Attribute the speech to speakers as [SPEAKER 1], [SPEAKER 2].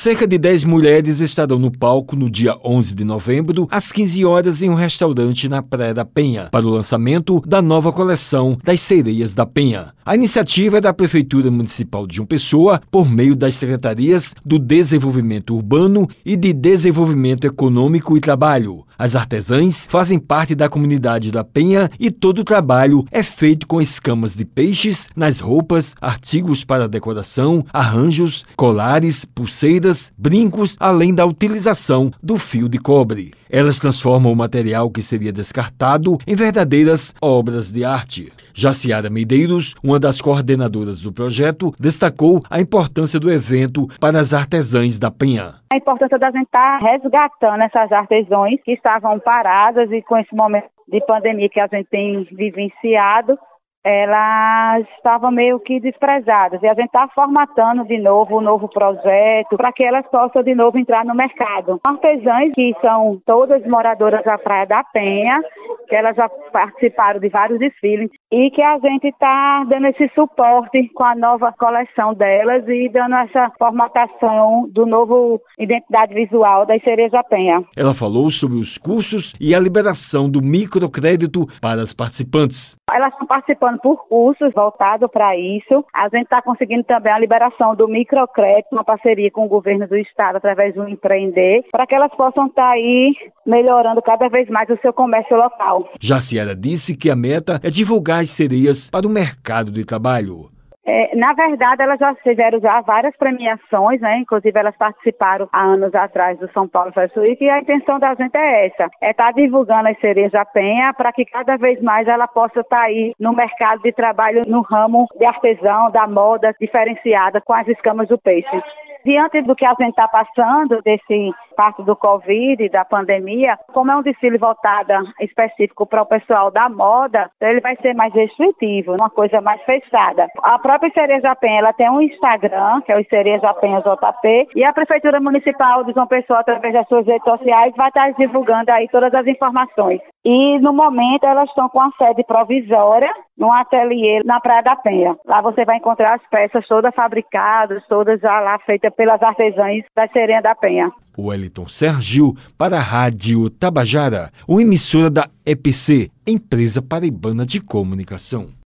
[SPEAKER 1] Cerca de 10 mulheres estarão no palco no dia 11 de novembro, às 15 horas, em um restaurante na Praia da Penha, para o lançamento da nova coleção das Sereias da Penha. A iniciativa é da Prefeitura Municipal de João Pessoa, por meio das secretarias do Desenvolvimento Urbano e de Desenvolvimento Econômico e Trabalho. As artesãs fazem parte da comunidade da Penha e todo o trabalho é feito com escamas de peixes nas roupas, artigos para decoração, arranjos, colares, pulseiras, brincos, além da utilização do fio de cobre. Elas transformam o material que seria descartado em verdadeiras obras de arte. Jaciara Medeiros, uma das coordenadoras do projeto, destacou a importância do evento para as artesãs da Penha.
[SPEAKER 2] A importância da gente estar tá resgatando essas artesãs que estavam paradas e com esse momento de pandemia que a gente tem vivenciado, elas estavam meio que desprezadas. E a gente está formatando de novo um novo projeto para que elas possam de novo entrar no mercado. Artesãs que são todas moradoras da Praia da Penha, que elas já participaram de vários desfiles e que a gente está dando esse suporte com a nova coleção delas e dando essa formatação do novo identidade visual da Penha.
[SPEAKER 1] Ela falou sobre os cursos e a liberação do microcrédito para as participantes.
[SPEAKER 2] Elas estão participando por cursos voltados para isso. A gente está conseguindo também a liberação do microcrédito, uma parceria com o governo do estado através do Empreender, para que elas possam estar tá aí melhorando cada vez mais o seu comércio local.
[SPEAKER 1] Jaciara disse que a meta é divulgar as sereias para o mercado de trabalho.
[SPEAKER 2] É, na verdade, elas já fizeram já várias premiações, né? Inclusive, elas participaram há anos atrás do São Paulo Fashion Week e a intenção da gente é essa: é estar tá divulgando as sereias da Penha para que cada vez mais ela possa estar tá aí no mercado de trabalho no ramo de artesão, da moda diferenciada com as escamas do peixe. Diante do que a gente está passando, desse parte do Covid, da pandemia, como é um desfile voltado específico para o pessoal da moda, ele vai ser mais restritivo, uma coisa mais fechada. A própria Cereja Penha, ela tem um Instagram, que é o Cereja Penha JP, e a Prefeitura Municipal de João Pessoa, através das suas redes sociais, vai estar divulgando aí todas as informações. E no momento elas estão com a sede provisória num ateliê na Praia da Penha. Lá você vai encontrar as peças todas fabricadas, todas já lá feitas pelas artesãs da Serena da Penha.
[SPEAKER 1] Wellington Sergio para a Rádio Tabajara, uma emissora da EPC, Empresa Paraibana de Comunicação.